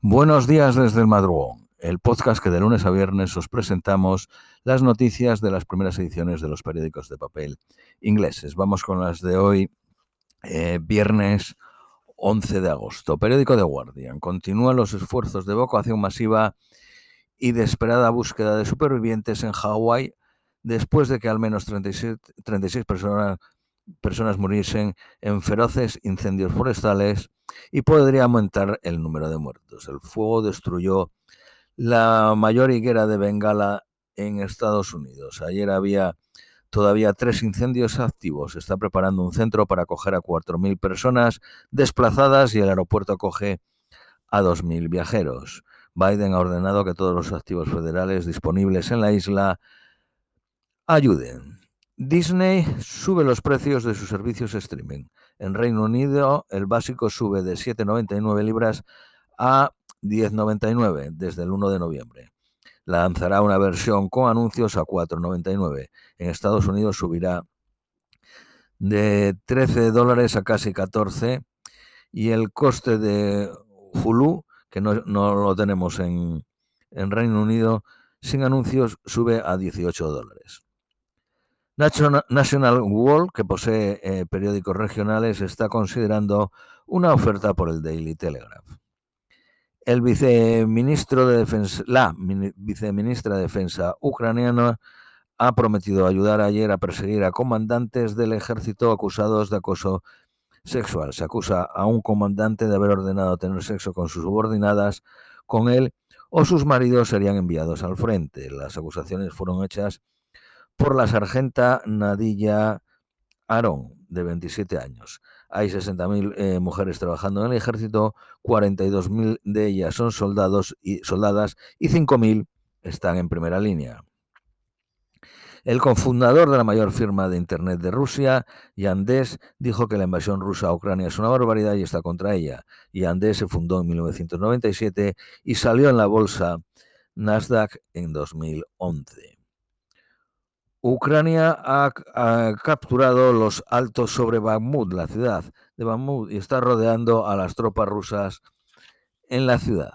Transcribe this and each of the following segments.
Buenos días desde el madrugón, el podcast que de lunes a viernes os presentamos las noticias de las primeras ediciones de los periódicos de papel ingleses. Vamos con las de hoy, eh, viernes 11 de agosto. Periódico The Guardian. Continúan los esfuerzos de evacuación masiva y de esperada búsqueda de supervivientes en Hawái después de que al menos 36, 36 personas, personas muriesen en feroces incendios forestales y podría aumentar el número de muertos. El fuego destruyó la mayor higuera de Bengala en Estados Unidos. Ayer había todavía tres incendios activos. Está preparando un centro para acoger a 4.000 personas desplazadas y el aeropuerto acoge a 2.000 viajeros. Biden ha ordenado que todos los activos federales disponibles en la isla ayuden. Disney sube los precios de sus servicios streaming. En Reino Unido el básico sube de 7,99 libras a 10,99 desde el 1 de noviembre. Lanzará una versión con anuncios a 4,99. En Estados Unidos subirá de 13 dólares a casi 14 y el coste de Hulu, que no, lo tenemos en, en Reino Unido, sin anuncios sube a 18 dólares. National World, que posee eh, periódicos regionales, está considerando una oferta por el Daily Telegraph. El viceministro de Defensa, la viceministra de Defensa ucraniana ha prometido ayudar ayer a perseguir a comandantes del ejército acusados de acoso sexual. Se acusa a un comandante de haber ordenado tener sexo con sus subordinadas con él o sus maridos serían enviados al frente. Las acusaciones fueron hechas por la sargenta Nadilla Aaron, de 27 años. Hay 60.000 eh, mujeres trabajando en el ejército, 42.000 de ellas son soldados y soldadas y 5.000 están en primera línea. El cofundador de la mayor firma de Internet de Rusia, Yandex, dijo que la invasión rusa a Ucrania es una barbaridad y está contra ella. Yandex se fundó en 1997 y salió en la bolsa Nasdaq en 2011. Ucrania ha, capturado los altos sobre Bakhmut, la ciudad de Bakhmut, y está rodeando a las tropas rusas en la ciudad.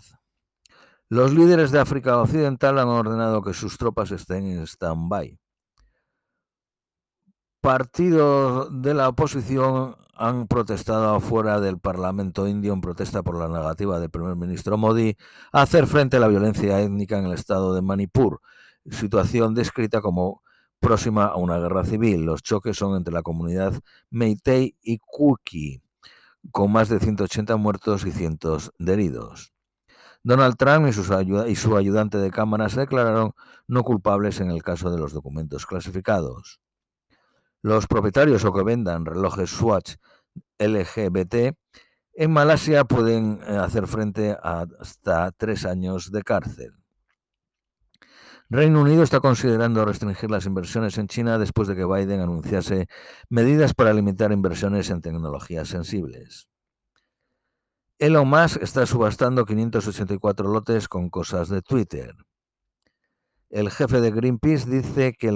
Los líderes de África Occidental han ordenado que sus tropas estén en stand-by. Partidos de la oposición han protestado afuera del Parlamento indio en protesta por la negativa del primer ministro Modi a hacer frente a la violencia étnica en el estado de Manipur, situación descrita como próxima a una guerra civil. Los choques son entre la comunidad Meitei y Kuki, con más de 180 muertos y cientos de heridos. Donald Trump y, y su ayudante de cámara se declararon no culpables en el caso de los documentos clasificados. Los propietarios o que vendan relojes Swatch LGBT en Malasia pueden eh, hacer frente a hasta tres años de cárcel. Reino Unido está considerando restringir las inversiones en China después de que Biden anunciase medidas para limitar inversiones en tecnologías sensibles. Elon Musk está subastando 584 lotes con cosas de Twitter. El jefe de Greenpeace dice que,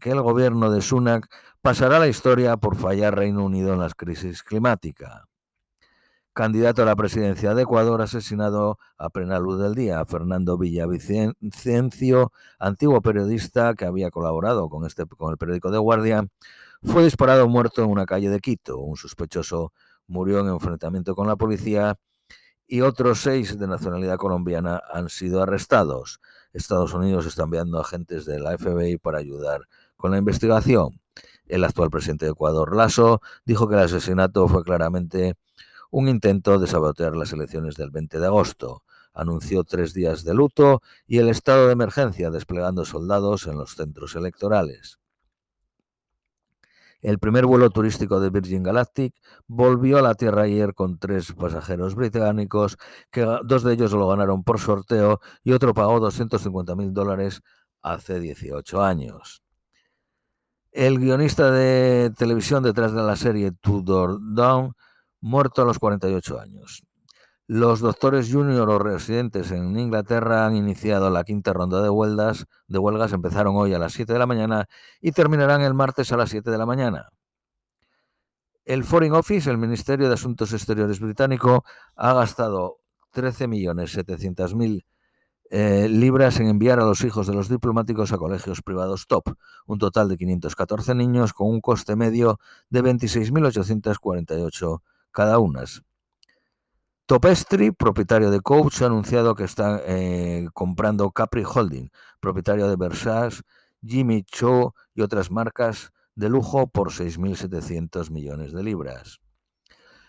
que el gobierno de Sunak pasará la historia por fallar Reino Unido en la crisis climática candidato a la presidencia de Ecuador, asesinado a plena luz del día. Fernando Villavicencio, antiguo periodista que había colaborado con, este, con el periódico The Guardian, fue disparado muerto en una calle de Quito. Un sospechoso murió en enfrentamiento con la policía y otros seis de nacionalidad colombiana han sido arrestados. Estados Unidos está enviando agentes de la FBI para ayudar con la investigación. El actual presidente de Ecuador, Lasso, dijo que el asesinato fue claramente un intento de sabotear las elecciones del 20 de agosto. Anunció tres días de luto y el estado de emergencia desplegando soldados en los centros electorales. El primer vuelo turístico de Virgin Galactic volvió a la Tierra ayer con tres pasajeros británicos, que dos de ellos lo ganaron por sorteo y otro pagó 250 mil dólares hace 18 años. El guionista de televisión detrás de la serie Tudor Down muerto a los 48 años. Los doctores junior o residentes en Inglaterra han iniciado la quinta ronda de huelgas, de huelgas, empezaron hoy a las 7 de la mañana y terminarán el martes a las 7 de la mañana. El Foreign Office, el Ministerio de Asuntos Exteriores británico, ha gastado 13.700.000 eh, libras en enviar a los hijos de los diplomáticos a colegios privados top, un total de 514 niños con un coste medio de 26.848 cada unas. Topestri, propietario de Coach, ha anunciado que está eh, comprando Capri Holding, propietario de Versace, Jimmy Choo y otras marcas de lujo por 6.700 millones de libras.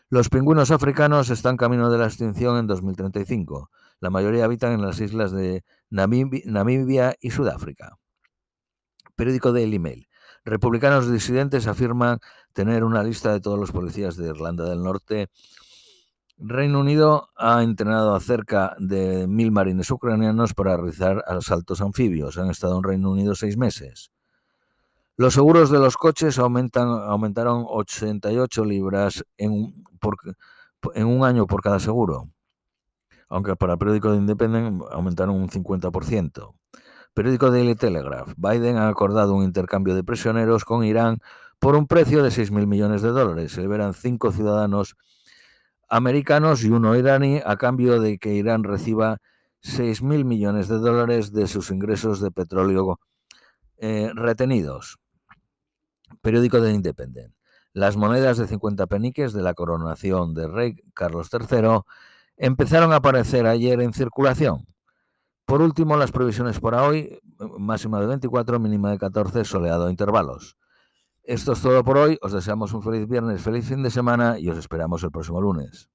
Los pingüinos africanos están camino de la extinción en 2035. La mayoría habitan en las islas de Namibia y Sudáfrica. Periódico Daily Mail. Republicanos disidentes afirman tener una lista de todos los policías de Irlanda del Norte Reino Unido ha entrenado a cerca de mil marines ucranianos para realizar asaltos anfibios. Han estado en Reino Unido seis meses. Los seguros de los coches aumentan, aumentaron 88 libras en, en un año por cada seguro, aunque para el periódico de Independent aumentaron un 50%. Periódico Daily Telegraph. Biden ha acordado un intercambio de prisioneros con Irán por un precio de 6.000 millones de dólares. Se liberan cinco ciudadanos americanos y uno iraní a cambio de que Irán reciba 6.000 millones de dólares de sus ingresos de petróleo eh, retenidos. Periódico de Independent. Las monedas de 50 peniques de la coronación de rey Carlos III empezaron a aparecer ayer en circulación. Por último, las previsiones para hoy, máxima de 24, mínima de 14, soleado a intervalos. Esto es todo por hoy. Os deseamos un feliz viernes, feliz fin de semana y os esperamos el próximo lunes.